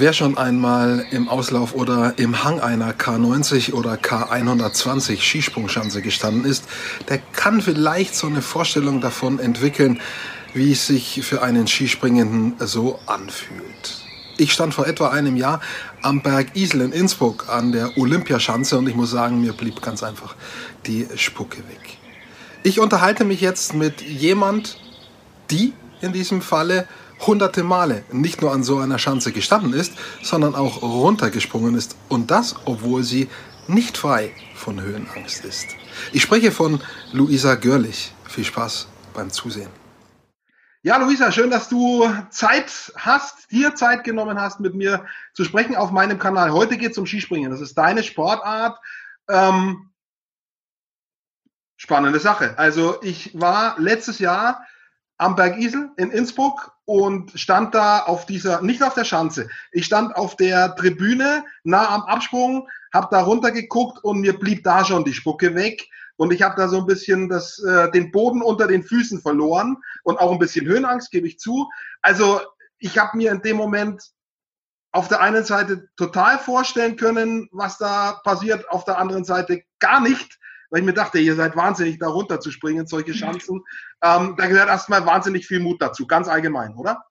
Wer schon einmal im Auslauf oder im Hang einer K90 oder K120 Skisprungschanze gestanden ist, der kann vielleicht so eine Vorstellung davon entwickeln, wie es sich für einen Skispringenden so anfühlt. Ich stand vor etwa einem Jahr am Berg Isel in Innsbruck an der Olympiaschanze und ich muss sagen, mir blieb ganz einfach die Spucke weg. Ich unterhalte mich jetzt mit jemand, die in diesem Falle hunderte Male nicht nur an so einer Schanze gestanden ist, sondern auch runtergesprungen ist. Und das, obwohl sie nicht frei von Höhenangst ist. Ich spreche von Luisa Görlich. Viel Spaß beim Zusehen. Ja, Luisa, schön, dass du Zeit hast, dir Zeit genommen hast, mit mir zu sprechen auf meinem Kanal. Heute geht es um Skispringen. Das ist deine Sportart. Ähm, spannende Sache. Also ich war letztes Jahr am Berg Isel in Innsbruck und stand da auf dieser, nicht auf der Schanze, ich stand auf der Tribüne nah am Absprung, habe da runtergeguckt und mir blieb da schon die Spucke weg. Und ich habe da so ein bisschen das, äh, den Boden unter den Füßen verloren und auch ein bisschen Höhenangst, gebe ich zu. Also ich habe mir in dem Moment auf der einen Seite total vorstellen können, was da passiert, auf der anderen Seite gar nicht weil ich mir dachte, ihr seid wahnsinnig, da runter zu springen, solche Chancen. Ähm, da gehört erstmal wahnsinnig viel Mut dazu, ganz allgemein, oder?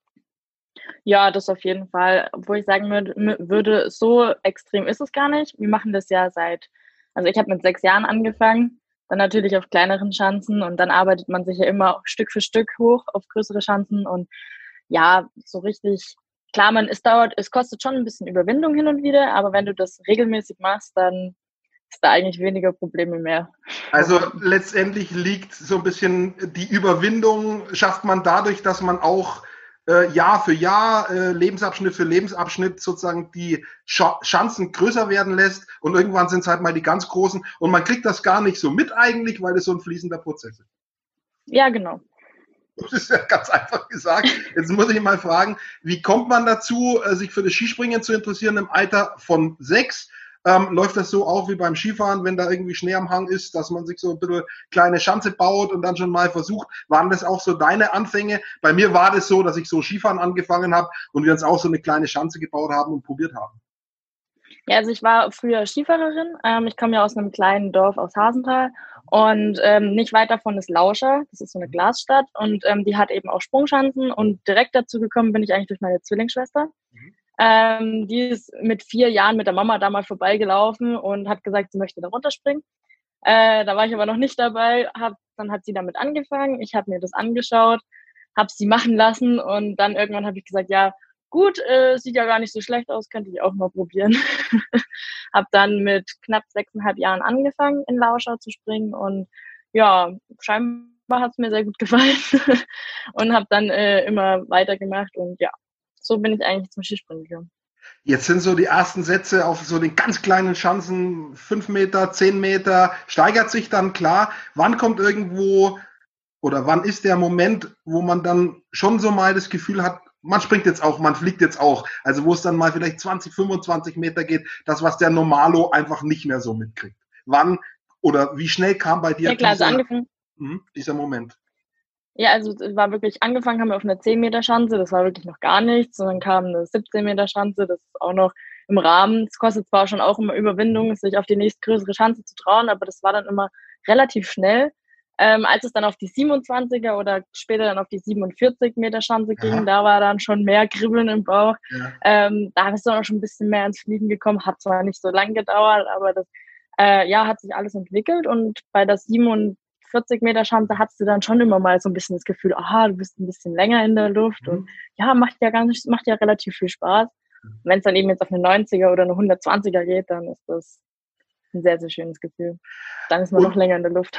Ja, das auf jeden Fall. Obwohl ich sagen würde, so extrem ist es gar nicht. Wir machen das ja seit, also ich habe mit sechs Jahren angefangen, dann natürlich auf kleineren Chancen und dann arbeitet man sich ja immer Stück für Stück hoch auf größere Chancen und ja, so richtig, klar, man, es dauert, es kostet schon ein bisschen Überwindung hin und wieder, aber wenn du das regelmäßig machst, dann ist da eigentlich weniger Probleme mehr. Also letztendlich liegt so ein bisschen die Überwindung, schafft man dadurch, dass man auch äh, Jahr für Jahr, äh, Lebensabschnitt für Lebensabschnitt sozusagen die Sch Chancen größer werden lässt und irgendwann sind es halt mal die ganz großen und man kriegt das gar nicht so mit eigentlich, weil es so ein fließender Prozess ist. Ja, genau. Das ist ja ganz einfach gesagt. Jetzt muss ich mal fragen, wie kommt man dazu, äh, sich für das Skispringen zu interessieren im Alter von sechs? Ähm, läuft das so auch wie beim Skifahren, wenn da irgendwie Schnee am Hang ist, dass man sich so ein bisschen kleine Schanze baut und dann schon mal versucht. Waren das auch so deine Anfänge? Bei mir war das so, dass ich so Skifahren angefangen habe und wir uns auch so eine kleine Schanze gebaut haben und probiert haben. Ja, also ich war früher Skifahrerin. Ähm, ich komme ja aus einem kleinen Dorf aus Hasenthal und ähm, nicht weit davon ist Lauscher. Das ist so eine Glasstadt und ähm, die hat eben auch Sprungschanzen und direkt dazu gekommen bin ich eigentlich durch meine Zwillingsschwester. Mhm. Ähm, die ist mit vier Jahren mit der Mama da mal vorbeigelaufen und hat gesagt, sie möchte da runterspringen. Äh, da war ich aber noch nicht dabei. Hab, dann hat sie damit angefangen. Ich habe mir das angeschaut, habe sie machen lassen und dann irgendwann habe ich gesagt, ja, gut, äh, sieht ja gar nicht so schlecht aus, könnte ich auch mal probieren. habe dann mit knapp sechseinhalb Jahren angefangen, in Lauscher zu springen und ja, scheinbar hat es mir sehr gut gefallen und habe dann äh, immer weitergemacht und ja, so bin ich eigentlich zum Skispringen gegangen. Jetzt sind so die ersten Sätze auf so den ganz kleinen Chancen, fünf Meter, zehn Meter, steigert sich dann klar. Wann kommt irgendwo oder wann ist der Moment, wo man dann schon so mal das Gefühl hat, man springt jetzt auch, man fliegt jetzt auch. Also wo es dann mal vielleicht 20, 25 Meter geht, das, was der Normalo einfach nicht mehr so mitkriegt. Wann oder wie schnell kam bei dir ja, klar, dieser, also dieser Moment? Ja, also es war wirklich, angefangen haben wir auf einer 10 Meter Schanze, das war wirklich noch gar nichts. Und dann kam eine 17 Meter Schanze, das ist auch noch im Rahmen. Es kostet zwar schon auch immer Überwindung, sich auf die nächstgrößere Schanze zu trauen, aber das war dann immer relativ schnell. Ähm, als es dann auf die 27er oder später dann auf die 47 Meter Schanze ging, ja. da war dann schon mehr Kribbeln im Bauch. Ja. Ähm, da ist dann auch schon ein bisschen mehr ins Fliegen gekommen, hat zwar nicht so lange gedauert, aber das äh, ja, hat sich alles entwickelt und bei der 47 40 Meter Schanze hattest du dann schon immer mal so ein bisschen das Gefühl, aha, du bist ein bisschen länger in der Luft mhm. und ja, macht ja nicht, macht ja relativ viel Spaß. Mhm. Wenn es dann eben jetzt auf eine 90er oder eine 120er geht, dann ist das ein sehr, sehr schönes Gefühl. Dann ist man und noch länger in der Luft.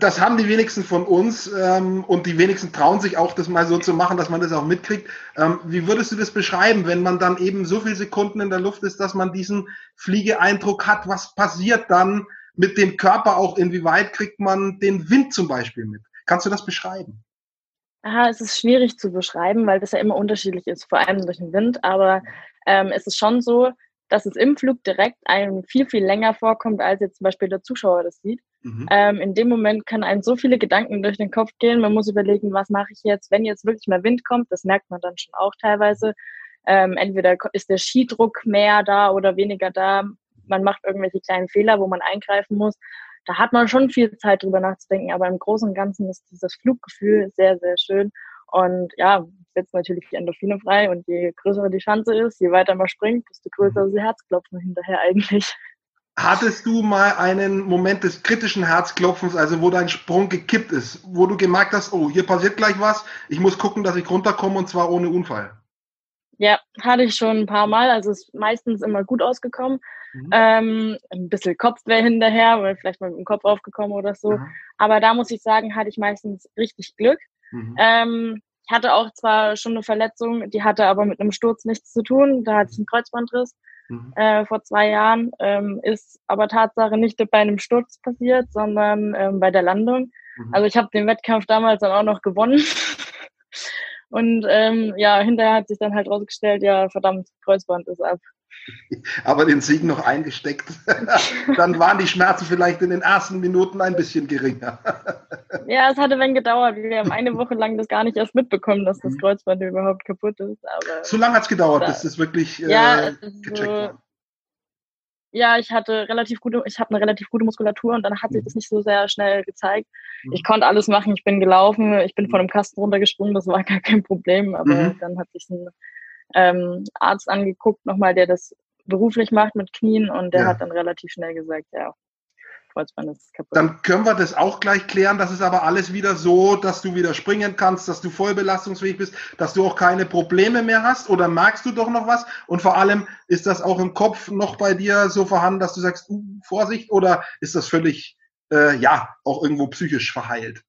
Das haben die wenigsten von uns ähm, und die wenigsten trauen sich auch, das mal so zu machen, dass man das auch mitkriegt. Ähm, wie würdest du das beschreiben, wenn man dann eben so viele Sekunden in der Luft ist, dass man diesen Fliegeeindruck hat? Was passiert dann? Mit dem Körper auch, inwieweit kriegt man den Wind zum Beispiel mit? Kannst du das beschreiben? Aha, es ist schwierig zu beschreiben, weil das ja immer unterschiedlich ist, vor allem durch den Wind. Aber ähm, es ist schon so, dass es im Flug direkt einem viel, viel länger vorkommt, als jetzt zum Beispiel der Zuschauer das sieht. Mhm. Ähm, in dem Moment können einem so viele Gedanken durch den Kopf gehen. Man muss überlegen, was mache ich jetzt, wenn jetzt wirklich mal Wind kommt. Das merkt man dann schon auch teilweise. ähm, entweder ist der Skidruck mehr da oder weniger da. Man macht irgendwelche kleinen Fehler, wo man eingreifen muss. Da hat man schon viel Zeit drüber nachzudenken, aber im Großen und Ganzen ist dieses Fluggefühl sehr, sehr schön. Und ja, setzt natürlich die Endorphine frei und je größer die Chance ist, je weiter man springt, desto größer ist die Herzklopfen hinterher eigentlich. Hattest du mal einen Moment des kritischen Herzklopfens, also wo dein Sprung gekippt ist, wo du gemerkt hast, oh, hier passiert gleich was, ich muss gucken, dass ich runterkomme und zwar ohne Unfall? Ja, hatte ich schon ein paar Mal. Also ist meistens immer gut ausgekommen. Mhm. Ähm, ein bisschen Kopfweh hinterher, weil vielleicht mal mit dem Kopf aufgekommen oder so. Mhm. Aber da muss ich sagen, hatte ich meistens richtig Glück. Mhm. Ähm, ich hatte auch zwar schon eine Verletzung, die hatte aber mit einem Sturz nichts zu tun. Da hatte ich einen Kreuzbandriss mhm. äh, vor zwei Jahren. Ähm, ist aber Tatsache nicht bei einem Sturz passiert, sondern ähm, bei der Landung. Mhm. Also ich habe den Wettkampf damals dann auch noch gewonnen. Und ähm, ja, hinterher hat sich dann halt rausgestellt, ja, verdammt, Kreuzband ist ab. Aber den Sieg noch eingesteckt. dann waren die Schmerzen vielleicht in den ersten Minuten ein bisschen geringer. ja, es hatte wenn gedauert. Wir haben eine Woche lang das gar nicht erst mitbekommen, dass das mhm. Kreuzband überhaupt kaputt ist. Aber so lange hat es gedauert, bis das wirklich äh, ja, gecheckt so, war. Ja, ich hatte relativ gute, ich habe eine relativ gute Muskulatur und dann hat sich mhm. das nicht so sehr schnell gezeigt. Mhm. Ich konnte alles machen, ich bin gelaufen, ich bin von einem Kasten runtergesprungen, das war gar kein Problem, aber mhm. dann hat sich ein ähm, Arzt angeguckt, nochmal, der das beruflich macht mit Knien und der ja. hat dann relativ schnell gesagt, ja, Kreuzband ist kaputt. Dann können wir das auch gleich klären. Das ist aber alles wieder so, dass du wieder springen kannst, dass du voll belastungsfähig bist, dass du auch keine Probleme mehr hast oder merkst du doch noch was? Und vor allem, ist das auch im Kopf noch bei dir so vorhanden, dass du sagst, uh, Vorsicht, oder ist das völlig, äh, ja, auch irgendwo psychisch verheilt?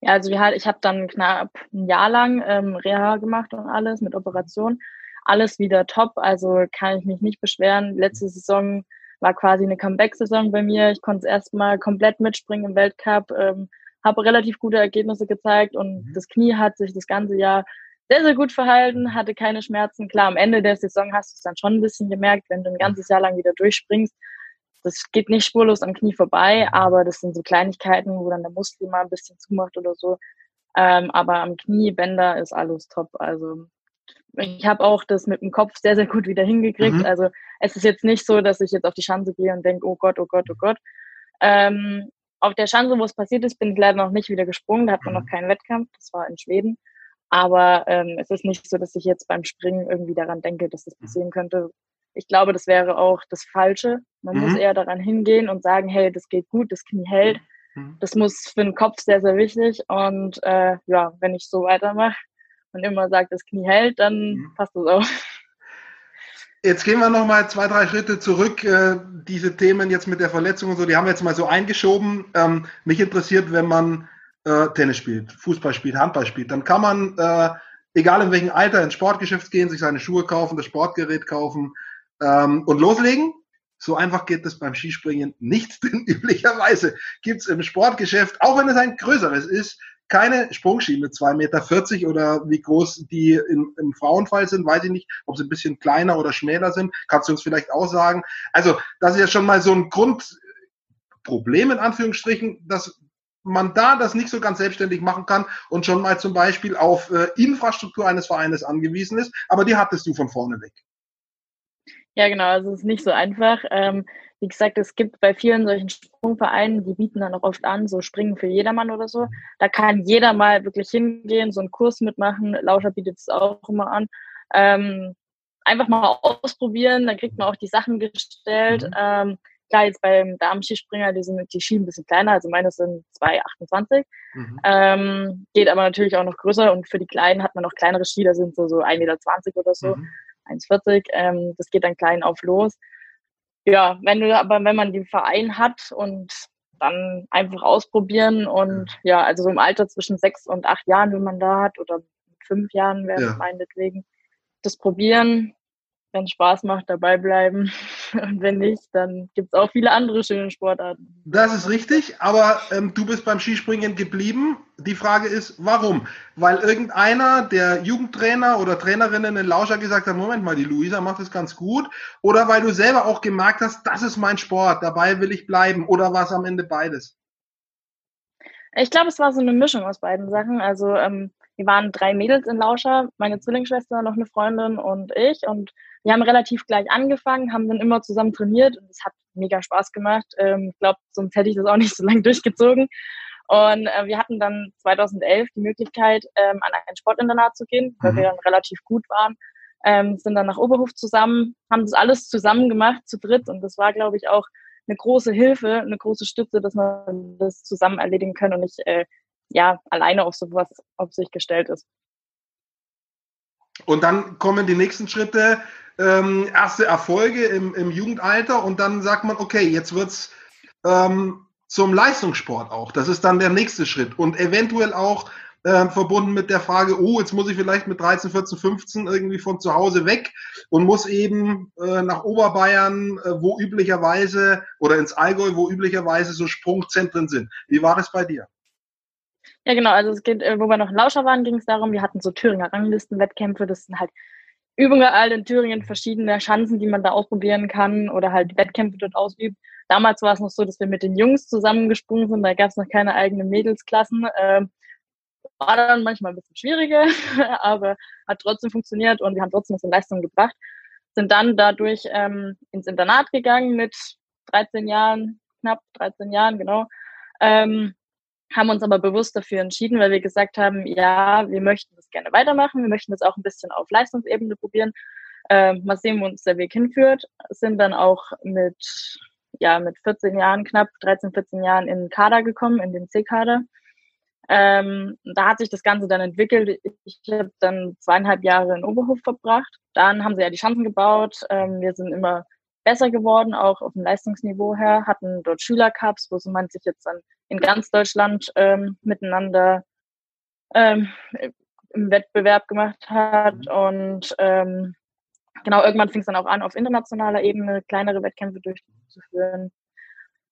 Ja, also wir, ich habe dann knapp ein Jahr lang ähm, Reha gemacht und alles mit Operation. Alles wieder top, also kann ich mich nicht beschweren. Letzte Saison war quasi eine Comeback-Saison bei mir. Ich konnte es erstmal komplett mitspringen im Weltcup, ähm, habe relativ gute Ergebnisse gezeigt und mhm. das Knie hat sich das ganze Jahr sehr, sehr gut verhalten, hatte keine Schmerzen. Klar, am Ende der Saison hast du es dann schon ein bisschen gemerkt, wenn du ein ganzes Jahr lang wieder durchspringst, das geht nicht spurlos am Knie vorbei, aber das sind so Kleinigkeiten, wo dann der Muskel mal ein bisschen zumacht oder so. Ähm, aber am Knie, Bänder ist alles top. Also ich habe auch das mit dem Kopf sehr, sehr gut wieder hingekriegt. Mhm. Also es ist jetzt nicht so, dass ich jetzt auf die Schanze gehe und denke, oh Gott, oh Gott, oh Gott. Ähm, auf der Schanze, wo es passiert ist, bin ich leider noch nicht wieder gesprungen. Da hat man mhm. noch keinen Wettkampf. Das war in Schweden. Aber ähm, es ist nicht so, dass ich jetzt beim Springen irgendwie daran denke, dass das mhm. passieren könnte, ich glaube, das wäre auch das Falsche. Man mhm. muss eher daran hingehen und sagen, hey, das geht gut, das Knie hält. Mhm. Das muss für den Kopf sehr, sehr wichtig. Und äh, ja, wenn ich so weitermache und immer sage, das Knie hält, dann mhm. passt das auch. Jetzt gehen wir noch mal zwei, drei Schritte zurück. Äh, diese Themen jetzt mit der Verletzung und so, die haben wir jetzt mal so eingeschoben. Ähm, mich interessiert, wenn man äh, Tennis spielt, Fußball spielt, Handball spielt, dann kann man, äh, egal in welchem Alter, ins Sportgeschäft gehen, sich seine Schuhe kaufen, das Sportgerät kaufen, ähm, und loslegen. So einfach geht es beim Skispringen nicht, denn üblicherweise gibt es im Sportgeschäft, auch wenn es ein größeres ist, keine Sprungski mit 2,40 Meter oder wie groß die in, im Frauenfall sind, weiß ich nicht, ob sie ein bisschen kleiner oder schmäler sind. Kannst du uns vielleicht auch sagen? Also, das ist ja schon mal so ein Grundproblem in Anführungsstrichen, dass man da das nicht so ganz selbstständig machen kann und schon mal zum Beispiel auf äh, Infrastruktur eines Vereines angewiesen ist, aber die hattest du von vorne weg. Ja, genau, also es ist nicht so einfach. Ähm, wie gesagt, es gibt bei vielen solchen Sprungvereinen, die bieten dann auch oft an, so Springen für jedermann oder so. Da kann jeder mal wirklich hingehen, so einen Kurs mitmachen. Lauscher bietet es auch immer an. Ähm, einfach mal ausprobieren, dann kriegt man auch die Sachen gestellt. Mhm. Ähm, klar, jetzt beim Damen-Skispringer, die sind die Ski ein bisschen kleiner, also meine sind 2,28. Mhm. Ähm, geht aber natürlich auch noch größer und für die Kleinen hat man noch kleinere Ski, da sind so, so 1,20 Meter oder so. Mhm. 1,40. Ähm, das geht dann klein auf los. Ja, wenn du aber, wenn man den Verein hat und dann einfach ausprobieren und ja, also so im Alter zwischen sechs und acht Jahren, wenn man da hat, oder mit fünf Jahren wäre ja. meinetwegen, das probieren, wenn es Spaß macht, dabei bleiben. Und wenn nicht, dann gibt es auch viele andere schöne Sportarten. Das ist richtig, aber ähm, du bist beim Skispringen geblieben. Die Frage ist, warum? Weil irgendeiner, der Jugendtrainer oder Trainerinnen in Lauscher gesagt hat, Moment mal, die Luisa macht das ganz gut. Oder weil du selber auch gemerkt hast, das ist mein Sport, dabei will ich bleiben. Oder war es am Ende beides? Ich glaube, es war so eine Mischung aus beiden Sachen. Also ähm, wir waren drei Mädels in Lauscher, meine Zwillingsschwester, noch eine Freundin und ich. Und wir haben relativ gleich angefangen, haben dann immer zusammen trainiert und es hat mega Spaß gemacht. Ähm, ich glaube, sonst hätte ich das auch nicht so lange durchgezogen. Und äh, wir hatten dann 2011 die Möglichkeit, ähm, an ein Sportinternat zu gehen, weil mhm. wir dann relativ gut waren. Ähm, sind dann nach Oberhof zusammen, haben das alles zusammen gemacht, zu dritt. Und das war, glaube ich, auch eine große Hilfe, eine große Stütze, dass man das zusammen erledigen kann und nicht äh, ja alleine auf sowas auf sich gestellt ist. Und dann kommen die nächsten Schritte, ähm, erste Erfolge im, im Jugendalter und dann sagt man, okay, jetzt wird's ähm, zum Leistungssport auch. Das ist dann der nächste Schritt. Und eventuell auch äh, verbunden mit der Frage, oh, jetzt muss ich vielleicht mit 13, 14, 15 irgendwie von zu Hause weg und muss eben äh, nach Oberbayern, äh, wo üblicherweise, oder ins Allgäu, wo üblicherweise so Sprungzentren sind. Wie war das bei dir? Ja, genau. Also es geht, äh, wo wir noch in Lauscher waren, ging es darum, wir hatten so Thüringer Ranglistenwettkämpfe. Das sind halt überall in Thüringen verschiedene Chancen, die man da ausprobieren kann oder halt Wettkämpfe dort ausübt. Damals war es noch so, dass wir mit den Jungs zusammengesprungen sind. Da gab es noch keine eigenen Mädelsklassen. Ähm, war dann manchmal ein bisschen schwieriger, aber hat trotzdem funktioniert und wir haben trotzdem was in Leistung gebracht. Sind dann dadurch ähm, ins Internat gegangen mit 13 Jahren, knapp 13 Jahren, genau. Ähm, haben uns aber bewusst dafür entschieden, weil wir gesagt haben, ja, wir möchten das gerne weitermachen, wir möchten das auch ein bisschen auf Leistungsebene probieren. Ähm, mal sehen, wo uns der Weg hinführt. Sind dann auch mit ja mit 14 Jahren, knapp 13, 14 Jahren in den Kader gekommen, in den C-Kader. Ähm, da hat sich das Ganze dann entwickelt. Ich habe dann zweieinhalb Jahre in Oberhof verbracht. Dann haben sie ja die Chancen gebaut. Ähm, wir sind immer besser geworden, auch auf dem Leistungsniveau her, hatten dort Schülercups, wo man sich jetzt dann in ganz Deutschland ähm, miteinander ähm, im Wettbewerb gemacht hat. Mhm. Und ähm, genau, irgendwann fing es dann auch an, auf internationaler Ebene kleinere Wettkämpfe durchzuführen.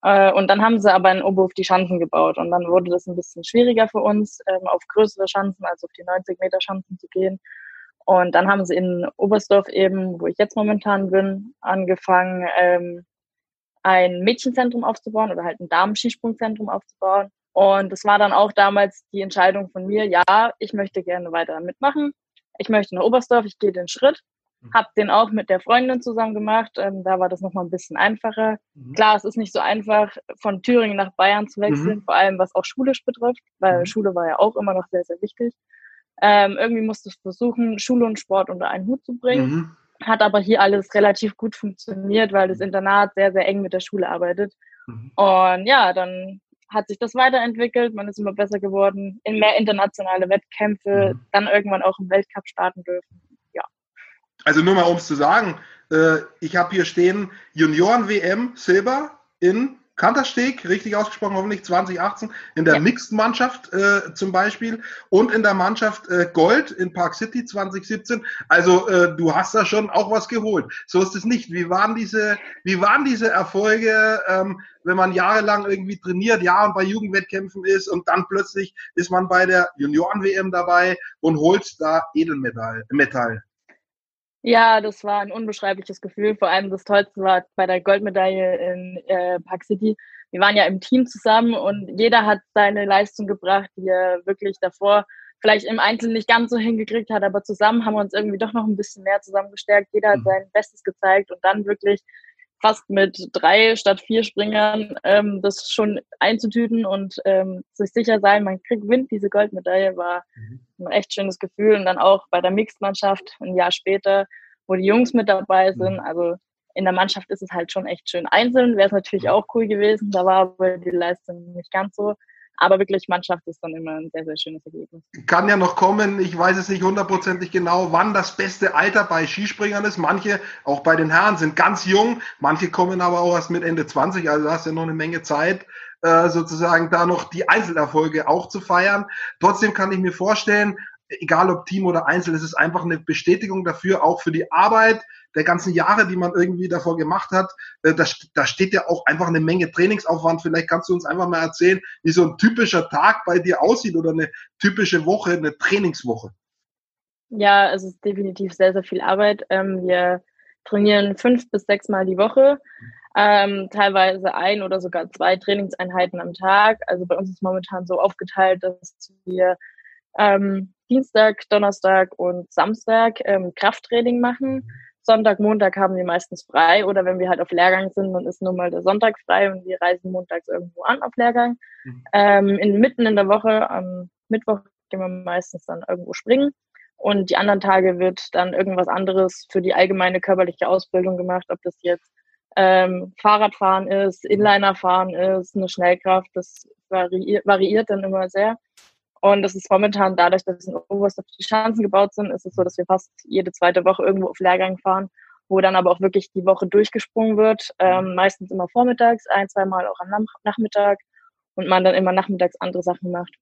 Äh, und dann haben sie aber in Oberhof die Schanzen gebaut. Und dann wurde das ein bisschen schwieriger für uns, ähm, auf größere Schanzen, also auf die 90 Meter Schanzen zu gehen. Und dann haben sie in Oberstdorf eben, wo ich jetzt momentan bin, angefangen, ähm, ein Mädchenzentrum aufzubauen oder halt ein Damen-Skisprungzentrum aufzubauen. Und das war dann auch damals die Entscheidung von mir, ja, ich möchte gerne weiter mitmachen. Ich möchte nach Oberstdorf, ich gehe den Schritt. Mhm. Hab den auch mit der Freundin zusammen gemacht. Ähm, da war das nochmal ein bisschen einfacher. Mhm. Klar, es ist nicht so einfach, von Thüringen nach Bayern zu wechseln, mhm. vor allem was auch schulisch betrifft, weil mhm. Schule war ja auch immer noch sehr, sehr wichtig. Ähm, irgendwie musste ich versuchen, Schule und Sport unter einen Hut zu bringen. Mhm. Hat aber hier alles relativ gut funktioniert, weil das Internat sehr, sehr eng mit der Schule arbeitet. Mhm. Und ja, dann hat sich das weiterentwickelt, man ist immer besser geworden, in mehr internationale Wettkämpfe, dann irgendwann auch im Weltcup starten dürfen also nur mal um es zu sagen, äh, ich habe hier stehen Junioren-WM Silber in Kantersteg, richtig ausgesprochen, hoffentlich 2018, in der ja. Mixed-Mannschaft äh, zum Beispiel und in der Mannschaft äh, Gold in Park City 2017. Also äh, du hast da schon auch was geholt. So ist es nicht. Wie waren diese, wie waren diese Erfolge, ähm, wenn man jahrelang irgendwie trainiert, ja, und bei Jugendwettkämpfen ist und dann plötzlich ist man bei der Junioren-WM dabei und holt da Edelmetall. Metall. Ja, das war ein unbeschreibliches Gefühl. Vor allem das Tollste war bei der Goldmedaille in äh, Park City. Wir waren ja im Team zusammen und jeder hat seine Leistung gebracht, die er wirklich davor vielleicht im Einzelnen nicht ganz so hingekriegt hat, aber zusammen haben wir uns irgendwie doch noch ein bisschen mehr zusammengestärkt. Jeder hat mhm. sein Bestes gezeigt und dann wirklich fast mit drei statt vier Springern ähm, das schon einzutüten und ähm, sich sicher sein, man kriegt Wind, diese Goldmedaille war mhm. ein echt schönes Gefühl. Und dann auch bei der Mixed-Mannschaft ein Jahr später, wo die Jungs mit dabei sind. Mhm. Also in der Mannschaft ist es halt schon echt schön. Einzeln wäre es natürlich auch cool gewesen, da war aber die Leistung nicht ganz so. Aber wirklich, Mannschaft ist dann immer ein sehr, sehr schönes Ergebnis. Kann ja noch kommen, ich weiß es nicht hundertprozentig genau, wann das beste Alter bei Skispringern ist. Manche, auch bei den Herren, sind ganz jung, manche kommen aber auch erst mit Ende 20, also hast ja noch eine Menge Zeit, äh, sozusagen da noch die Einzelerfolge auch zu feiern. Trotzdem kann ich mir vorstellen, egal ob Team oder Einzel, es ist einfach eine Bestätigung dafür, auch für die Arbeit der ganzen Jahre, die man irgendwie davor gemacht hat. Äh, da, da steht ja auch einfach eine Menge Trainingsaufwand. Vielleicht kannst du uns einfach mal erzählen, wie so ein typischer Tag bei dir aussieht oder eine typische Woche, eine Trainingswoche. Ja, es ist definitiv sehr, sehr viel Arbeit. Ähm, wir trainieren fünf bis sechs Mal die Woche. Ähm, teilweise ein oder sogar zwei Trainingseinheiten am Tag. Also bei uns ist momentan so aufgeteilt, dass wir ähm, Dienstag, Donnerstag und Samstag ähm, Krafttraining machen. Sonntag, Montag haben wir meistens frei oder wenn wir halt auf Lehrgang sind, dann ist nur mal der Sonntag frei und wir reisen montags irgendwo an auf Lehrgang. Mhm. Ähm, in, mitten in der Woche, am Mittwoch gehen wir meistens dann irgendwo springen und die anderen Tage wird dann irgendwas anderes für die allgemeine körperliche Ausbildung gemacht, ob das jetzt ähm, Fahrradfahren ist, Inlinerfahren ist, eine Schnellkraft, das variiert, variiert dann immer sehr. Und das ist momentan dadurch, dass in Oberst auf die Schanzen gebaut sind, ist es so, dass wir fast jede zweite Woche irgendwo auf Lehrgang fahren, wo dann aber auch wirklich die Woche durchgesprungen wird. Ähm, meistens immer vormittags, ein, zwei Mal auch am Nachmittag und man dann immer nachmittags andere Sachen macht.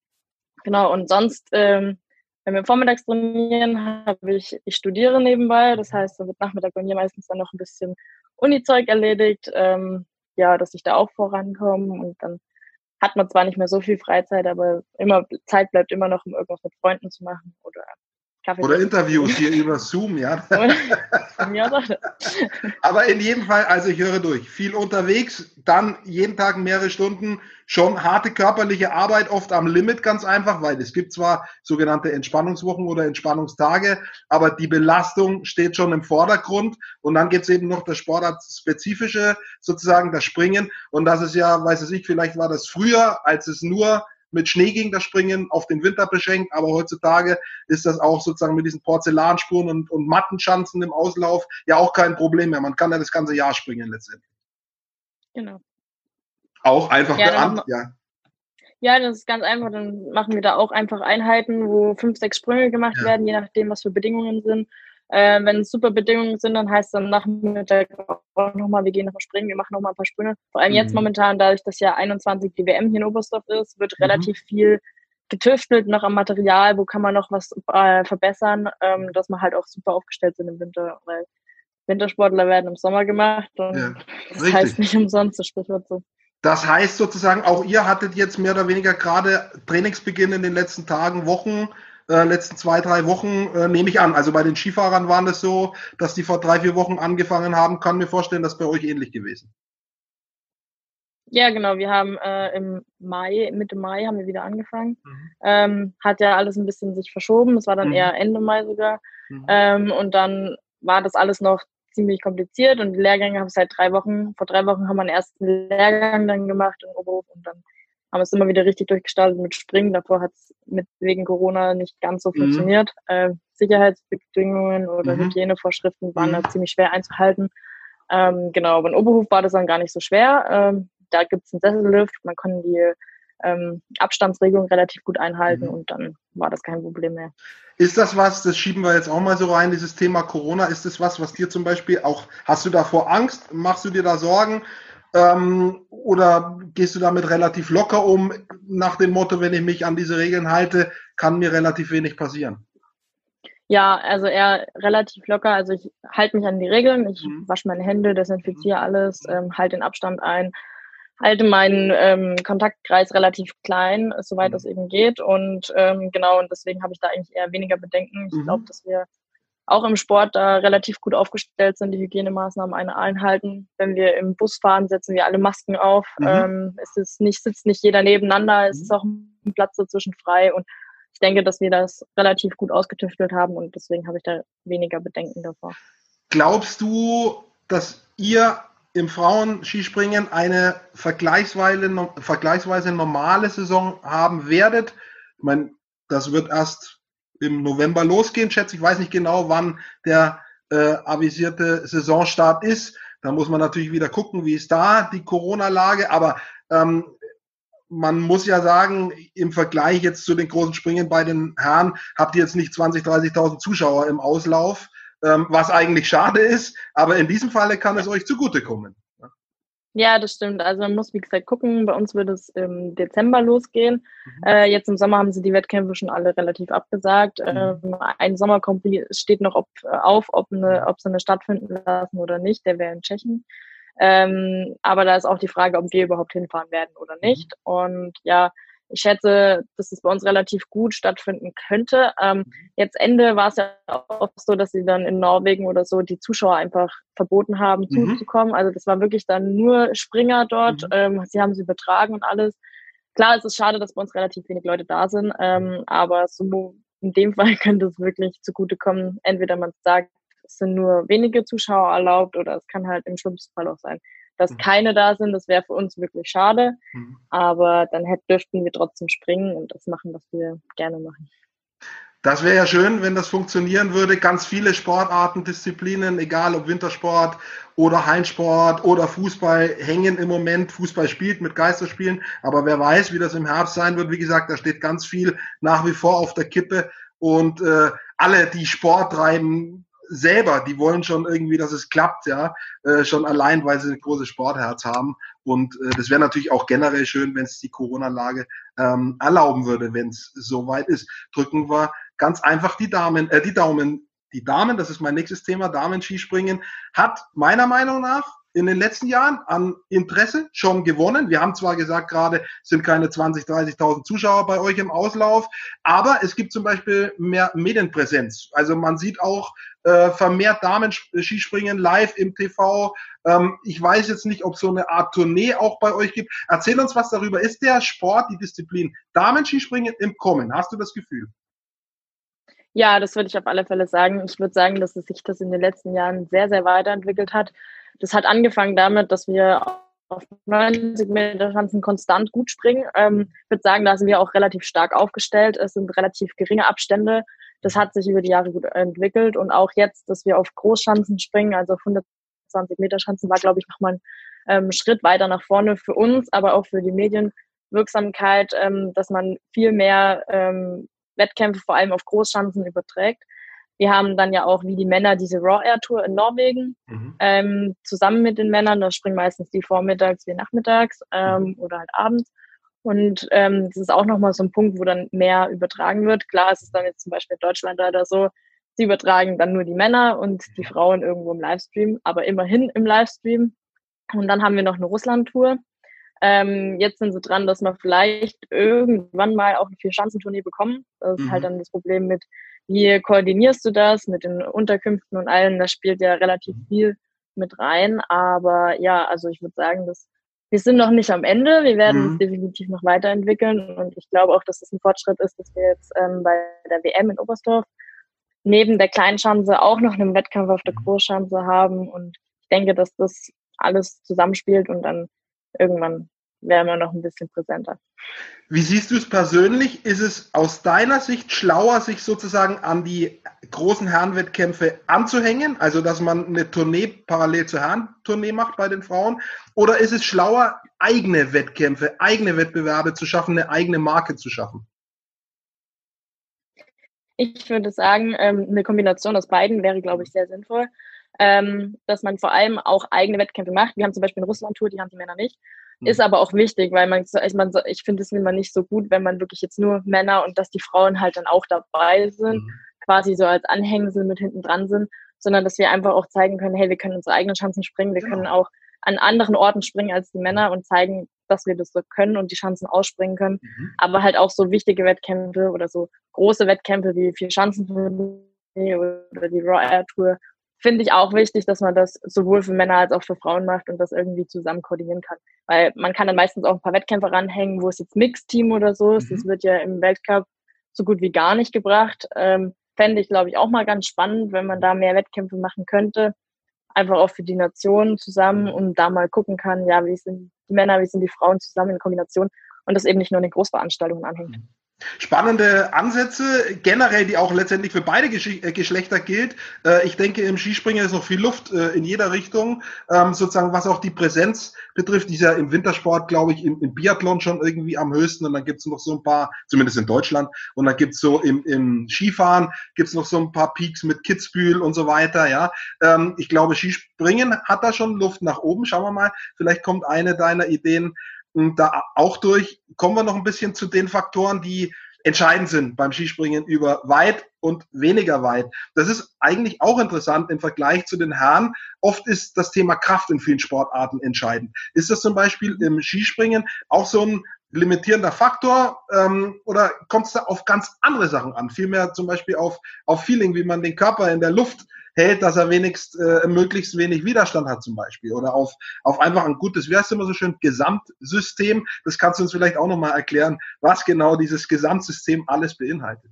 Genau, und sonst, ähm, wenn wir vormittags trainieren, habe ich, ich studiere nebenbei. Das heißt, da wird Nachmittag bei mir meistens dann noch ein bisschen Uni-Zeug erledigt, ähm, ja, dass ich da auch vorankomme und dann hat man zwar nicht mehr so viel Freizeit, aber immer Zeit bleibt immer noch, um irgendwas mit Freunden zu machen oder Kaffee. Oder Interviews hier über Zoom, ja. Aber in jedem Fall, also ich höre durch. Viel unterwegs, dann jeden Tag mehrere Stunden, schon harte körperliche Arbeit, oft am Limit ganz einfach, weil es gibt zwar sogenannte Entspannungswochen oder Entspannungstage, aber die Belastung steht schon im Vordergrund und dann gibt es eben noch das Sportartspezifische, sozusagen das Springen und das ist ja, weiß ich, vielleicht war das früher, als es nur mit Schnee ging das Springen auf den Winter beschränkt, aber heutzutage ist das auch sozusagen mit diesen Porzellanspuren und, und Mattenschanzen im Auslauf ja auch kein Problem mehr. Man kann ja das ganze Jahr springen letztendlich. Genau. Auch einfach ja, beamt, ja. Ja, das ist ganz einfach. Dann machen wir da auch einfach Einheiten, wo fünf, sechs Sprünge gemacht ja. werden, je nachdem, was für Bedingungen sind. Äh, wenn es super Bedingungen sind, dann heißt es am Nachmittag auch nochmal, wir gehen nochmal springen, wir machen nochmal ein paar Sprünge. Vor allem mhm. jetzt momentan, dadurch, dass ja 21 die WM hier in Oberstdorf ist, wird mhm. relativ viel getüftelt noch am Material, wo kann man noch was äh, verbessern, ähm, dass man halt auch super aufgestellt sind im Winter, weil Wintersportler werden im Sommer gemacht und ja, das heißt nicht umsonst, das Sprichwort so. Das heißt sozusagen, auch ihr hattet jetzt mehr oder weniger gerade Trainingsbeginn in den letzten Tagen, Wochen äh, letzten zwei, drei Wochen, äh, nehme ich an. Also bei den Skifahrern waren es so, dass die vor drei, vier Wochen angefangen haben. Kann mir vorstellen, das bei euch ähnlich gewesen. Ja, genau. Wir haben äh, im Mai, Mitte Mai haben wir wieder angefangen. Mhm. Ähm, hat ja alles ein bisschen sich verschoben. Es war dann mhm. eher Ende Mai sogar. Mhm. Ähm, und dann war das alles noch ziemlich kompliziert und die Lehrgänge haben seit drei Wochen, vor drei Wochen haben wir einen ersten Lehrgang dann gemacht in Oberhof und dann haben es immer wieder richtig durchgestartet mit Springen. Davor hat es wegen Corona nicht ganz so mhm. funktioniert. Äh, Sicherheitsbedingungen oder mhm. Hygienevorschriften waren mhm. da ziemlich schwer einzuhalten. Ähm, genau, aber in Oberhof war das dann gar nicht so schwer. Ähm, da gibt es einen Sessellift, man kann die ähm, Abstandsregelung relativ gut einhalten mhm. und dann war das kein Problem mehr. Ist das was, das schieben wir jetzt auch mal so rein, dieses Thema Corona, ist das was, was dir zum Beispiel auch, hast du davor Angst, machst du dir da Sorgen? Ähm, oder gehst du damit relativ locker um, nach dem Motto, wenn ich mich an diese Regeln halte, kann mir relativ wenig passieren? Ja, also eher relativ locker. Also ich halte mich an die Regeln, ich mhm. wasche meine Hände, desinfiziere alles, ähm, halte den Abstand ein, halte meinen ähm, Kontaktkreis relativ klein, soweit mhm. es eben geht. Und ähm, genau, und deswegen habe ich da eigentlich eher weniger Bedenken. Ich mhm. glaube, dass wir auch im Sport da relativ gut aufgestellt sind, die Hygienemaßnahmen einhalten. Wenn wir im Bus fahren, setzen wir alle Masken auf. Mhm. Ähm, es ist nicht, sitzt nicht jeder nebeneinander, es mhm. ist auch ein Platz dazwischen frei und ich denke, dass wir das relativ gut ausgetüftelt haben und deswegen habe ich da weniger Bedenken davor. Glaubst du, dass ihr im Frauenskispringen eine vergleichsweise, vergleichsweise normale Saison haben werdet? Ich meine, das wird erst im November losgehen, schätze ich. weiß nicht genau, wann der äh, avisierte Saisonstart ist. Da muss man natürlich wieder gucken, wie ist da die Corona-Lage. Aber ähm, man muss ja sagen, im Vergleich jetzt zu den großen Springen bei den Herren habt ihr jetzt nicht 20, 30.000 Zuschauer im Auslauf, ähm, was eigentlich schade ist. Aber in diesem Falle kann es euch zugutekommen. Ja, das stimmt. Also man muss, wie gesagt, gucken. Bei uns wird es im Dezember losgehen. Mhm. Äh, jetzt im Sommer haben sie die Wettkämpfe schon alle relativ abgesagt. Mhm. Ähm, ein Sommerkompli steht noch ob, auf, ob, eine, ob sie eine stattfinden lassen oder nicht. Der wäre in Tschechien. Ähm, aber da ist auch die Frage, ob wir überhaupt hinfahren werden oder mhm. nicht. Mhm. Und ja, ich schätze, dass es bei uns relativ gut stattfinden könnte. Ähm, mhm. jetzt Ende war es ja auch so, dass sie dann in Norwegen oder so die Zuschauer einfach verboten haben, mhm. zuzukommen. Also das war wirklich dann nur Springer dort. Mhm. Ähm, sie haben sie übertragen und alles. Klar, es ist schade, dass bei uns relativ wenig Leute da sind, ähm, aber so in dem Fall könnte es wirklich zugutekommen. Entweder man sagt, es sind nur wenige Zuschauer erlaubt oder es kann halt im schlimmsten Fall auch sein, dass mhm. keine da sind. Das wäre für uns wirklich schade. Mhm. Aber dann hätten, dürften wir trotzdem springen und das machen, was wir gerne machen. Das wäre ja schön, wenn das funktionieren würde. Ganz viele Sportarten, Disziplinen, egal ob Wintersport oder Heimsport oder Fußball, hängen im Moment. Fußball spielt mit Geisterspielen, aber wer weiß, wie das im Herbst sein wird. Wie gesagt, da steht ganz viel nach wie vor auf der Kippe. Und äh, alle, die Sport treiben, selber, die wollen schon irgendwie, dass es klappt, ja, äh, schon allein, weil sie ein großes Sportherz haben. Und äh, das wäre natürlich auch generell schön, wenn es die Corona-Lage ähm, erlauben würde, wenn es soweit ist. Drücken wir ganz einfach die Damen, äh, die Daumen. Die Damen, das ist mein nächstes Thema, Damen-Skispringen, hat meiner Meinung nach in den letzten Jahren an Interesse schon gewonnen. Wir haben zwar gesagt, gerade sind keine 20, 30.000 Zuschauer bei euch im Auslauf, aber es gibt zum Beispiel mehr Medienpräsenz. Also man sieht auch äh, vermehrt Damen-Skispringen live im TV. Ähm, ich weiß jetzt nicht, ob es so eine Art Tournee auch bei euch gibt. Erzähl uns was darüber. Ist der Sport, die Disziplin Damen-Skispringen im Kommen? Hast du das Gefühl? Ja, das würde ich auf alle Fälle sagen. Ich würde sagen, dass sich das in den letzten Jahren sehr, sehr weiterentwickelt hat. Das hat angefangen damit, dass wir auf 90 Meter Schanzen konstant gut springen. Ähm, ich würde sagen, da sind wir auch relativ stark aufgestellt. Es sind relativ geringe Abstände. Das hat sich über die Jahre gut entwickelt. Und auch jetzt, dass wir auf Großschanzen springen, also auf 120 Meter Schanzen, war, glaube ich, nochmal ein ähm, Schritt weiter nach vorne für uns, aber auch für die Medienwirksamkeit, ähm, dass man viel mehr ähm, Wettkämpfe vor allem auf Großschanzen überträgt. Wir haben dann ja auch wie die Männer diese Raw Air Tour in Norwegen mhm. ähm, zusammen mit den Männern. Da springen meistens die vormittags wie nachmittags ähm, mhm. oder halt abends. Und ähm, das ist auch nochmal so ein Punkt, wo dann mehr übertragen wird. Klar ist es dann jetzt zum Beispiel in Deutschland leider so, sie übertragen dann nur die Männer und die. Frauen irgendwo im Livestream, aber immerhin im Livestream. Und dann haben wir noch eine Russland-Tour. Ähm, jetzt sind sie dran, dass wir vielleicht irgendwann mal auch eine Vier-Schanzentournee bekommen. Das ist halt mhm. halt dann das Problem mit wie koordinierst du das mit den Unterkünften und allem? Das spielt ja relativ mhm. viel mit rein. Aber ja, also ich würde sagen, dass wir sind noch nicht am Ende. Wir werden mhm. es definitiv noch weiterentwickeln. Und ich glaube auch, dass es ein Fortschritt ist, dass wir jetzt ähm, bei der WM in Oberstdorf neben der kleinen Schanze auch noch einen Wettkampf auf der mhm. Großschanze haben. Und ich denke, dass das alles zusammenspielt und dann irgendwann wären wir noch ein bisschen präsenter. Wie siehst du es persönlich? Ist es aus deiner Sicht schlauer, sich sozusagen an die großen Herrenwettkämpfe anzuhängen, also dass man eine Tournee parallel zur Herrentournee macht bei den Frauen? Oder ist es schlauer, eigene Wettkämpfe, eigene Wettbewerbe zu schaffen, eine eigene Marke zu schaffen? Ich würde sagen, ähm, eine Kombination aus beiden wäre, glaube ich, sehr sinnvoll. Ähm, dass man vor allem auch eigene Wettkämpfe macht. Wir haben zum Beispiel eine Russland-Tour, die haben die Männer nicht. Ist mhm. aber auch wichtig, weil man, ich, man, ich finde es immer nicht so gut, wenn man wirklich jetzt nur Männer und dass die Frauen halt dann auch dabei sind, mhm. quasi so als Anhängsel mit hinten dran sind, sondern dass wir einfach auch zeigen können, hey, wir können unsere eigenen Chancen springen, wir genau. können auch an anderen Orten springen als die Männer und zeigen, dass wir das so können und die Chancen ausspringen können. Mhm. Aber halt auch so wichtige Wettkämpfe oder so große Wettkämpfe wie vier Chancen oder die Raw Air Tour finde ich auch wichtig, dass man das sowohl für Männer als auch für Frauen macht und das irgendwie zusammen koordinieren kann. Weil man kann dann meistens auch ein paar Wettkämpfe ranhängen, wo es jetzt Mixteam oder so ist. Mhm. Das wird ja im Weltcup so gut wie gar nicht gebracht. Ähm, Fände ich, glaube ich, auch mal ganz spannend, wenn man da mehr Wettkämpfe machen könnte. Einfach auch für die Nationen zusammen und da mal gucken kann, ja, wie sind die Männer, wie sind die Frauen zusammen in Kombination und das eben nicht nur in den Großveranstaltungen anhängt. Mhm. Spannende Ansätze, generell, die auch letztendlich für beide äh, Geschlechter gilt. Äh, ich denke, im Skispringen ist noch viel Luft äh, in jeder Richtung, ähm, sozusagen was auch die Präsenz betrifft. Ist ja im Wintersport, glaube ich, im, Biathlon schon irgendwie am höchsten. Und dann gibt's noch so ein paar, zumindest in Deutschland. Und dann gibt's so im, im Skifahren, gibt's noch so ein paar Peaks mit Kitzbühel und so weiter. Ja, ähm, Ich glaube, Skispringen hat da schon Luft nach oben. Schauen wir mal, vielleicht kommt eine deiner Ideen da auch durch. Kommen wir noch ein bisschen zu den Faktoren, die entscheidend sind beim Skispringen über weit und weniger weit. Das ist eigentlich auch interessant im Vergleich zu den Herren. Oft ist das Thema Kraft in vielen Sportarten entscheidend. Ist das zum Beispiel im Skispringen auch so ein limitierender Faktor ähm, oder kommt es da auf ganz andere Sachen an? Vielmehr zum Beispiel auf, auf Feeling, wie man den Körper in der Luft hält, dass er wenigst, äh, möglichst wenig Widerstand hat zum Beispiel. Oder auf, auf einfach ein gutes, wie heißt es immer so schön, Gesamtsystem. Das kannst du uns vielleicht auch nochmal erklären, was genau dieses Gesamtsystem alles beinhaltet.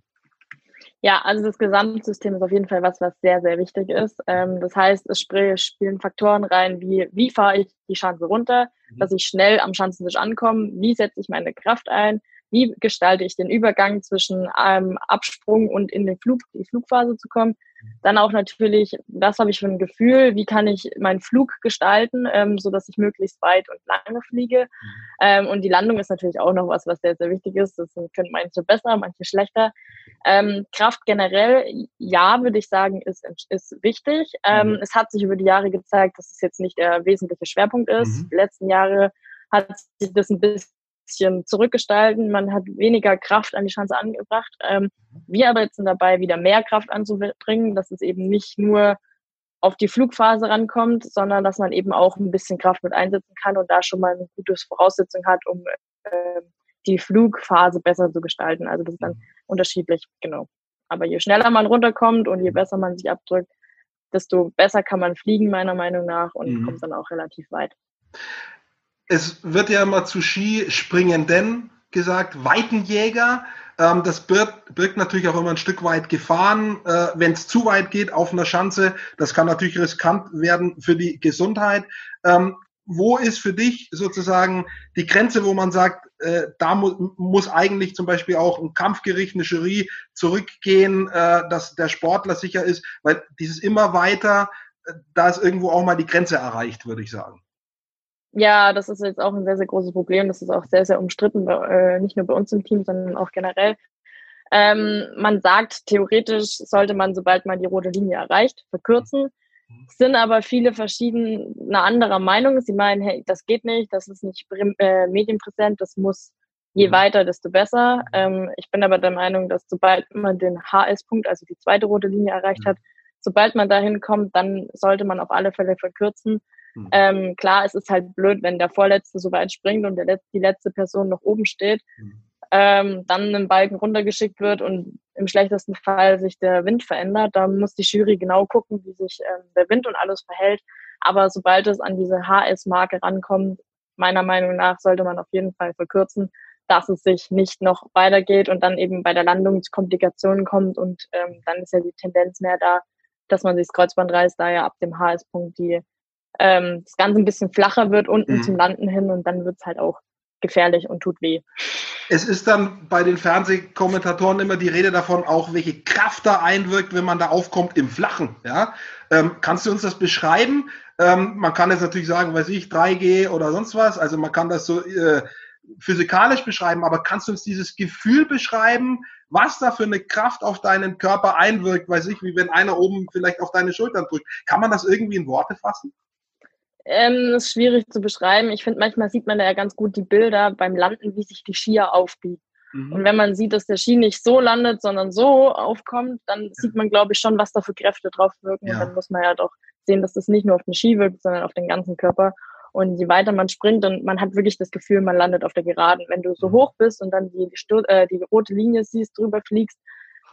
Ja, also das Gesamtsystem ist auf jeden Fall was, was sehr, sehr wichtig ist. Ähm, das heißt, es spielen Faktoren rein, wie, wie fahre ich die Schanze runter, mhm. dass ich schnell am Schanzentisch ankomme, wie setze ich meine Kraft ein, wie gestalte ich den Übergang zwischen einem Absprung und in den Flug, die Flugphase zu kommen. Dann auch natürlich, was habe ich für ein Gefühl, wie kann ich meinen Flug gestalten, ähm, so dass ich möglichst weit und lange fliege. Ähm, und die Landung ist natürlich auch noch was, was sehr, sehr wichtig ist. Das können manche besser, manche schlechter. Ähm, Kraft generell, ja, würde ich sagen, ist, ist wichtig. Ähm, mhm. Es hat sich über die Jahre gezeigt, dass es jetzt nicht der wesentliche Schwerpunkt ist. Mhm. Die letzten Jahre hat sich das ein bisschen bisschen zurückgestalten. Man hat weniger Kraft an die Chance angebracht. Ähm, wir aber jetzt sind dabei, wieder mehr Kraft anzubringen, dass es eben nicht nur auf die Flugphase rankommt, sondern dass man eben auch ein bisschen Kraft mit einsetzen kann und da schon mal eine gute Voraussetzung hat, um äh, die Flugphase besser zu gestalten. Also das ist dann mhm. unterschiedlich, genau. Aber je schneller man runterkommt und je besser man sich abdrückt, desto besser kann man fliegen, meiner Meinung nach, und mhm. kommt dann auch relativ weit es wird ja immer zu Skispringenden gesagt, Weitenjäger. Ähm, das birgt, birgt, natürlich auch immer ein Stück weit Gefahren, äh, wenn es zu weit geht auf einer Schanze. Das kann natürlich riskant werden für die Gesundheit. Ähm, wo ist für dich sozusagen die Grenze, wo man sagt, äh, da mu muss eigentlich zum Beispiel auch ein Kampfgericht, eine Jury zurückgehen, äh, dass der Sportler sicher ist, weil dieses immer weiter, äh, da ist irgendwo auch mal die Grenze erreicht, würde ich sagen. Ja, das ist jetzt auch ein sehr, sehr großes Problem. Das ist auch sehr, sehr umstritten, äh, nicht nur bei uns im Team, sondern auch generell. Ähm, man sagt, theoretisch sollte man, sobald man die rote Linie erreicht, verkürzen. Es sind aber viele verschiedene anderer Meinung. Sie meinen, hey, das geht nicht, das ist nicht äh, medienpräsent, das muss je mhm. weiter, desto besser. Ähm, ich bin aber der Meinung, dass sobald man den HS-Punkt, also die zweite rote Linie erreicht mhm. hat, sobald man dahin kommt, dann sollte man auf alle Fälle verkürzen Mhm. Ähm, klar, es ist halt blöd, wenn der Vorletzte so weit springt und der die letzte Person noch oben steht, mhm. ähm, dann ein Balken runtergeschickt wird und im schlechtesten Fall sich der Wind verändert. Da muss die Jury genau gucken, wie sich ähm, der Wind und alles verhält. Aber sobald es an diese HS-Marke rankommt, meiner Meinung nach sollte man auf jeden Fall verkürzen, dass es sich nicht noch weitergeht und dann eben bei der Landung zu Komplikationen kommt und ähm, dann ist ja die Tendenz mehr da, dass man sich das Kreuzband reißt, da ja ab dem HS-Punkt die ähm, das Ganze ein bisschen flacher wird unten mhm. zum Landen hin und dann wird es halt auch gefährlich und tut weh. Es ist dann bei den Fernsehkommentatoren immer die Rede davon, auch welche Kraft da einwirkt, wenn man da aufkommt im Flachen. Ja? Ähm, kannst du uns das beschreiben? Ähm, man kann jetzt natürlich sagen, weiß ich, 3G oder sonst was. Also man kann das so äh, physikalisch beschreiben, aber kannst du uns dieses Gefühl beschreiben, was da für eine Kraft auf deinen Körper einwirkt? Weiß ich, wie wenn einer oben vielleicht auf deine Schultern drückt. Kann man das irgendwie in Worte fassen? Ähm, ist schwierig zu beschreiben. Ich finde, manchmal sieht man da ja ganz gut die Bilder beim Landen, wie sich die Skier aufbiegen. Mhm. Und wenn man sieht, dass der Ski nicht so landet, sondern so aufkommt, dann ja. sieht man, glaube ich, schon, was da für Kräfte drauf wirken. Ja. Und dann muss man ja doch sehen, dass das nicht nur auf den Ski wirkt, sondern auf den ganzen Körper. Und je weiter man springt, und man hat wirklich das Gefühl, man landet auf der Geraden. Wenn du so mhm. hoch bist und dann die, die, äh, die rote Linie siehst, drüber fliegst,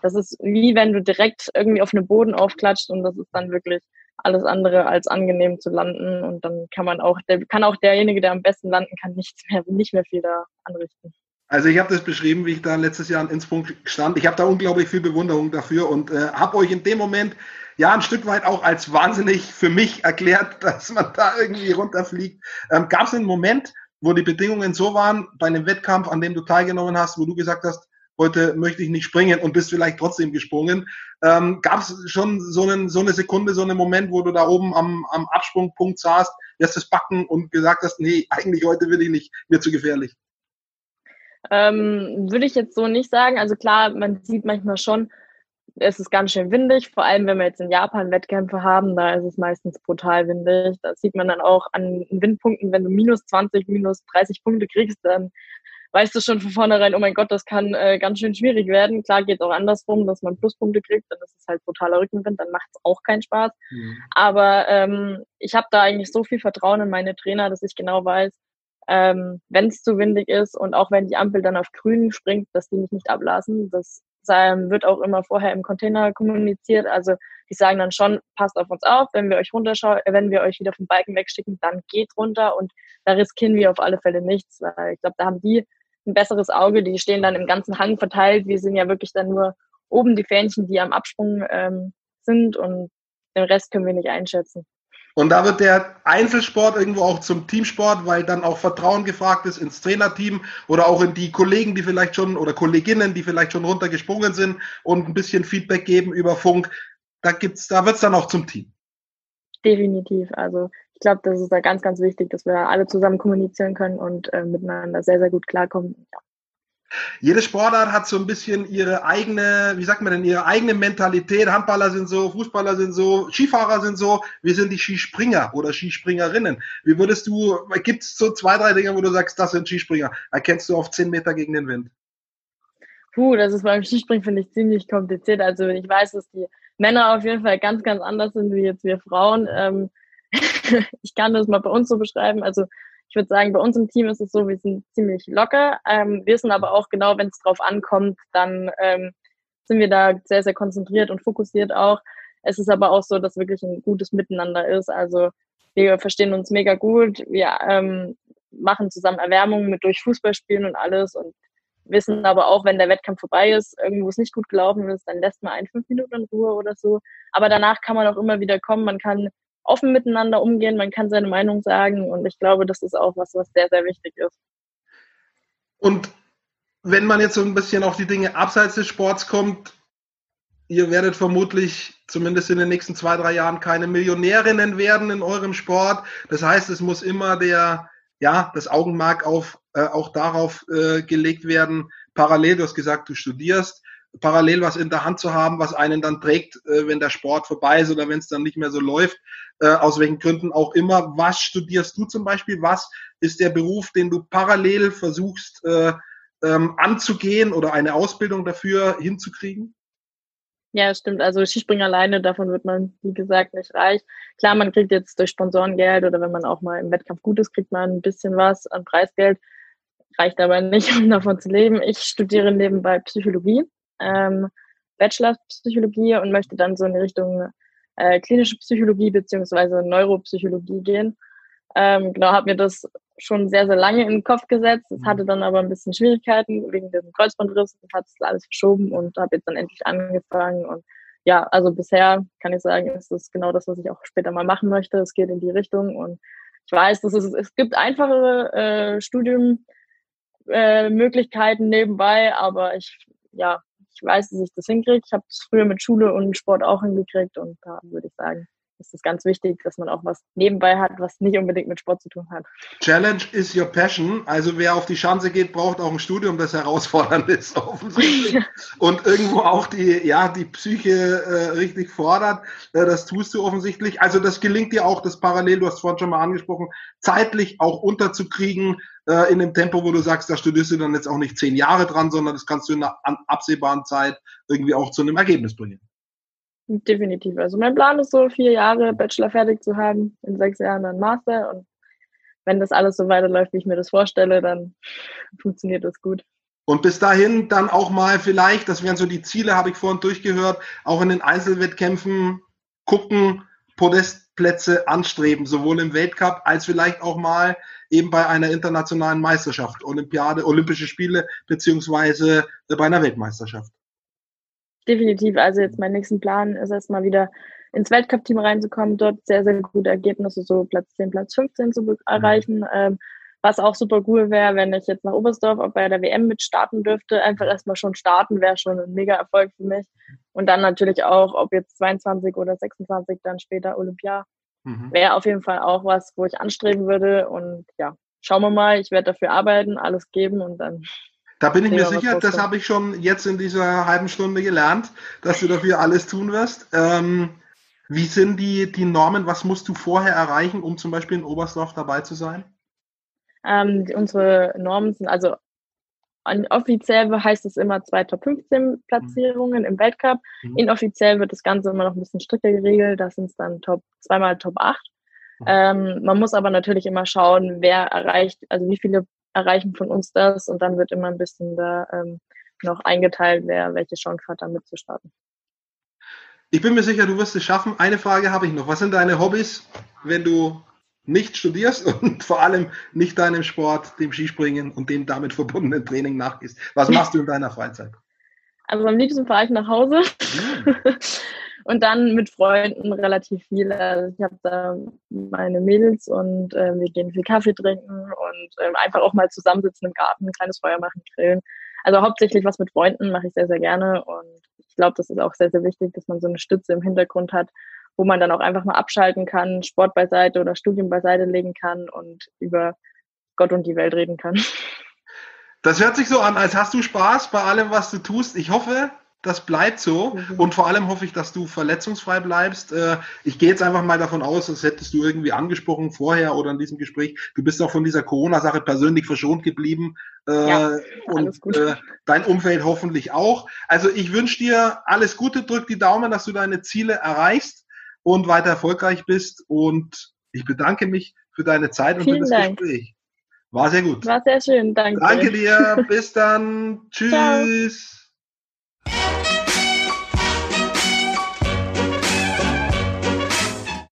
das ist wie wenn du direkt irgendwie auf den Boden aufklatscht und das ist dann wirklich alles andere als angenehm zu landen und dann kann man auch, der, kann auch derjenige, der am besten landen kann, nichts mehr, nicht mehr viel da anrichten. Also ich habe das beschrieben, wie ich da letztes Jahr in Innsbruck stand. Ich habe da unglaublich viel Bewunderung dafür und äh, habe euch in dem Moment ja ein Stück weit auch als wahnsinnig für mich erklärt, dass man da irgendwie runterfliegt. Ähm, Gab es einen Moment, wo die Bedingungen so waren bei einem Wettkampf, an dem du teilgenommen hast, wo du gesagt hast, heute möchte ich nicht springen und bist vielleicht trotzdem gesprungen. Ähm, Gab es schon so, einen, so eine Sekunde, so einen Moment, wo du da oben am, am Absprungpunkt saßt, lässt es backen und gesagt hast, nee, eigentlich heute will ich nicht, mir zu gefährlich? Ähm, würde ich jetzt so nicht sagen. Also klar, man sieht manchmal schon, es ist ganz schön windig, vor allem wenn wir jetzt in Japan Wettkämpfe haben, da ist es meistens brutal windig. Da sieht man dann auch an Windpunkten, wenn du minus 20, minus 30 Punkte kriegst, dann weißt du schon von vornherein, oh mein Gott, das kann äh, ganz schön schwierig werden. Klar geht es auch andersrum, dass man Pluspunkte kriegt, dann ist es halt brutaler Rückenwind, dann macht es auch keinen Spaß. Mhm. Aber ähm, ich habe da eigentlich so viel Vertrauen in meine Trainer, dass ich genau weiß, ähm, wenn es zu windig ist und auch wenn die Ampel dann auf grün springt, dass die mich nicht ablassen. Das ähm, wird auch immer vorher im Container kommuniziert. Also die sagen dann schon, passt auf uns auf, wenn wir euch runterschauen, äh, wenn wir euch wieder vom Balken wegschicken, dann geht runter und da riskieren wir auf alle Fälle nichts, weil ich glaube, da haben die ein besseres Auge. Die stehen dann im ganzen Hang verteilt. Wir sind ja wirklich dann nur oben die Fähnchen, die am Absprung ähm, sind und den Rest können wir nicht einschätzen. Und da wird der Einzelsport irgendwo auch zum Teamsport, weil dann auch Vertrauen gefragt ist ins Trainerteam oder auch in die Kollegen, die vielleicht schon oder Kolleginnen, die vielleicht schon runtergesprungen sind und ein bisschen Feedback geben über Funk. Da gibt's, da wird's dann auch zum Team. Definitiv. Also glaube, das ist da ganz, ganz wichtig, dass wir alle zusammen kommunizieren können und äh, miteinander sehr, sehr gut klarkommen. Ja. Jede Sportart hat so ein bisschen ihre eigene, wie sagt man denn, ihre eigene Mentalität. Handballer sind so, Fußballer sind so, Skifahrer sind so, wir sind die Skispringer oder Skispringerinnen. Wie würdest du, gibt es so zwei, drei Dinge, wo du sagst, das sind Skispringer? Erkennst du auf zehn Meter gegen den Wind? Puh, das ist beim Skispringen, finde ich, ziemlich kompliziert. Also ich weiß, dass die Männer auf jeden Fall ganz, ganz anders sind wie jetzt wir Frauen. Ähm, ich kann das mal bei uns so beschreiben. Also ich würde sagen, bei uns im Team ist es so, wir sind ziemlich locker, ähm, wissen aber auch genau, wenn es drauf ankommt, dann ähm, sind wir da sehr, sehr konzentriert und fokussiert auch. Es ist aber auch so, dass wirklich ein gutes Miteinander ist. Also wir verstehen uns mega gut, wir ähm, machen zusammen Erwärmungen mit durch Fußballspielen und alles und wissen aber auch, wenn der Wettkampf vorbei ist, irgendwo es nicht gut gelaufen ist, dann lässt man ein fünf Minuten in Ruhe oder so. Aber danach kann man auch immer wieder kommen, man kann offen miteinander umgehen, man kann seine Meinung sagen und ich glaube, das ist auch was, was sehr, sehr wichtig ist. Und wenn man jetzt so ein bisschen auf die Dinge abseits des Sports kommt, ihr werdet vermutlich zumindest in den nächsten zwei, drei Jahren keine Millionärinnen werden in eurem Sport. Das heißt, es muss immer der, ja, das Augenmerk auf, äh, auch darauf äh, gelegt werden, parallel, du hast gesagt, du studierst, parallel was in der Hand zu haben, was einen dann trägt, äh, wenn der Sport vorbei ist oder wenn es dann nicht mehr so läuft, äh, aus welchen Gründen auch immer. Was studierst du zum Beispiel? Was ist der Beruf, den du parallel versuchst äh, ähm, anzugehen oder eine Ausbildung dafür hinzukriegen? Ja, stimmt. Also Skispringen alleine, davon wird man, wie gesagt, nicht reich. Klar, man kriegt jetzt durch Sponsoren Geld oder wenn man auch mal im Wettkampf gut ist, kriegt man ein bisschen was an Preisgeld. Reicht aber nicht, um davon zu leben. Ich studiere nebenbei Psychologie ähm, Bachelor-Psychologie und möchte dann so in die Richtung äh, klinische Psychologie beziehungsweise Neuropsychologie gehen. Ähm, genau, habe mir das schon sehr, sehr lange in den Kopf gesetzt. Es hatte dann aber ein bisschen Schwierigkeiten wegen dem Kreuzbandriss und hat es alles verschoben und habe jetzt dann endlich angefangen. Und ja, also bisher kann ich sagen, ist das genau das, was ich auch später mal machen möchte. Es geht in die Richtung und ich weiß, dass es, es gibt einfachere äh, Studiummöglichkeiten äh, nebenbei, aber ich ja, ich weiß, dass ich das hinkriege. Ich habe es früher mit Schule und Sport auch hingekriegt und da würde ich sagen, ist es ganz wichtig, dass man auch was nebenbei hat, was nicht unbedingt mit Sport zu tun hat. Challenge is your passion. Also wer auf die Schanze geht, braucht auch ein Studium, das herausfordernd ist, offensichtlich. Und irgendwo auch die, ja, die Psyche äh, richtig fordert. Äh, das tust du offensichtlich. Also das gelingt dir auch, das parallel, du hast vorhin schon mal angesprochen, zeitlich auch unterzukriegen äh, in dem Tempo, wo du sagst, da studierst du dann jetzt auch nicht zehn Jahre dran, sondern das kannst du in einer absehbaren Zeit irgendwie auch zu einem Ergebnis bringen. Definitiv. Also mein Plan ist so, vier Jahre Bachelor fertig zu haben, in sechs Jahren dann Master und wenn das alles so weiterläuft, wie ich mir das vorstelle, dann funktioniert das gut. Und bis dahin dann auch mal vielleicht, das wären so die Ziele, habe ich vorhin durchgehört, auch in den Einzelwettkämpfen gucken, Podestplätze anstreben, sowohl im Weltcup als vielleicht auch mal eben bei einer internationalen Meisterschaft, Olympiade, Olympische Spiele beziehungsweise bei einer Weltmeisterschaft definitiv. Also jetzt mein nächsten Plan ist erstmal wieder ins Weltcup-Team reinzukommen, dort sehr, sehr gute Ergebnisse, so Platz 10, Platz 15 zu erreichen. Mhm. Ähm, was auch super cool wäre, wenn ich jetzt nach Oberstdorf auch bei der WM mit starten dürfte. Einfach erstmal schon starten wäre schon ein mega Erfolg für mich. Und dann natürlich auch, ob jetzt 22 oder 26, dann später Olympia. Mhm. Wäre auf jeden Fall auch was, wo ich anstreben würde. Und ja, schauen wir mal. Ich werde dafür arbeiten, alles geben und dann da bin ich mir sicher, das habe ich schon jetzt in dieser halben Stunde gelernt, dass du dafür alles tun wirst. Ähm, wie sind die, die Normen? Was musst du vorher erreichen, um zum Beispiel in Oberstdorf dabei zu sein? Ähm, unsere Normen sind also offiziell heißt es immer zwei Top 15 Platzierungen mhm. im Weltcup. Mhm. Inoffiziell wird das Ganze immer noch ein bisschen strikter geregelt. Da sind dann Top, zweimal Top 8. Mhm. Ähm, man muss aber natürlich immer schauen, wer erreicht, also wie viele erreichen von uns das und dann wird immer ein bisschen da ähm, noch eingeteilt, wer welche Chance hat, da mitzustarten. Ich bin mir sicher, du wirst es schaffen. Eine Frage habe ich noch. Was sind deine Hobbys, wenn du nicht studierst und vor allem nicht deinem Sport, dem Skispringen und dem damit verbundenen Training nachgehst? Was machst du in deiner Freizeit? Also am liebsten fahre ich nach Hause. Und dann mit Freunden relativ viel. Also ich habe da meine Mädels und äh, wir gehen viel Kaffee trinken und äh, einfach auch mal zusammensitzen im Garten, ein kleines Feuer machen, grillen. Also hauptsächlich was mit Freunden mache ich sehr, sehr gerne und ich glaube, das ist auch sehr, sehr wichtig, dass man so eine Stütze im Hintergrund hat, wo man dann auch einfach mal abschalten kann, Sport beiseite oder Studium beiseite legen kann und über Gott und die Welt reden kann. Das hört sich so an, als hast du Spaß bei allem, was du tust. Ich hoffe, das bleibt so. Mhm. Und vor allem hoffe ich, dass du verletzungsfrei bleibst. Äh, ich gehe jetzt einfach mal davon aus, das hättest du irgendwie angesprochen vorher oder in diesem Gespräch. Du bist auch von dieser Corona-Sache persönlich verschont geblieben. Äh, ja, und äh, dein Umfeld hoffentlich auch. Also ich wünsche dir alles Gute, drück die Daumen, dass du deine Ziele erreichst und weiter erfolgreich bist. Und ich bedanke mich für deine Zeit und Vielen für das Dank. Gespräch. War sehr gut. War sehr schön, danke. Danke dir. Bis dann. Tschüss. Ciao.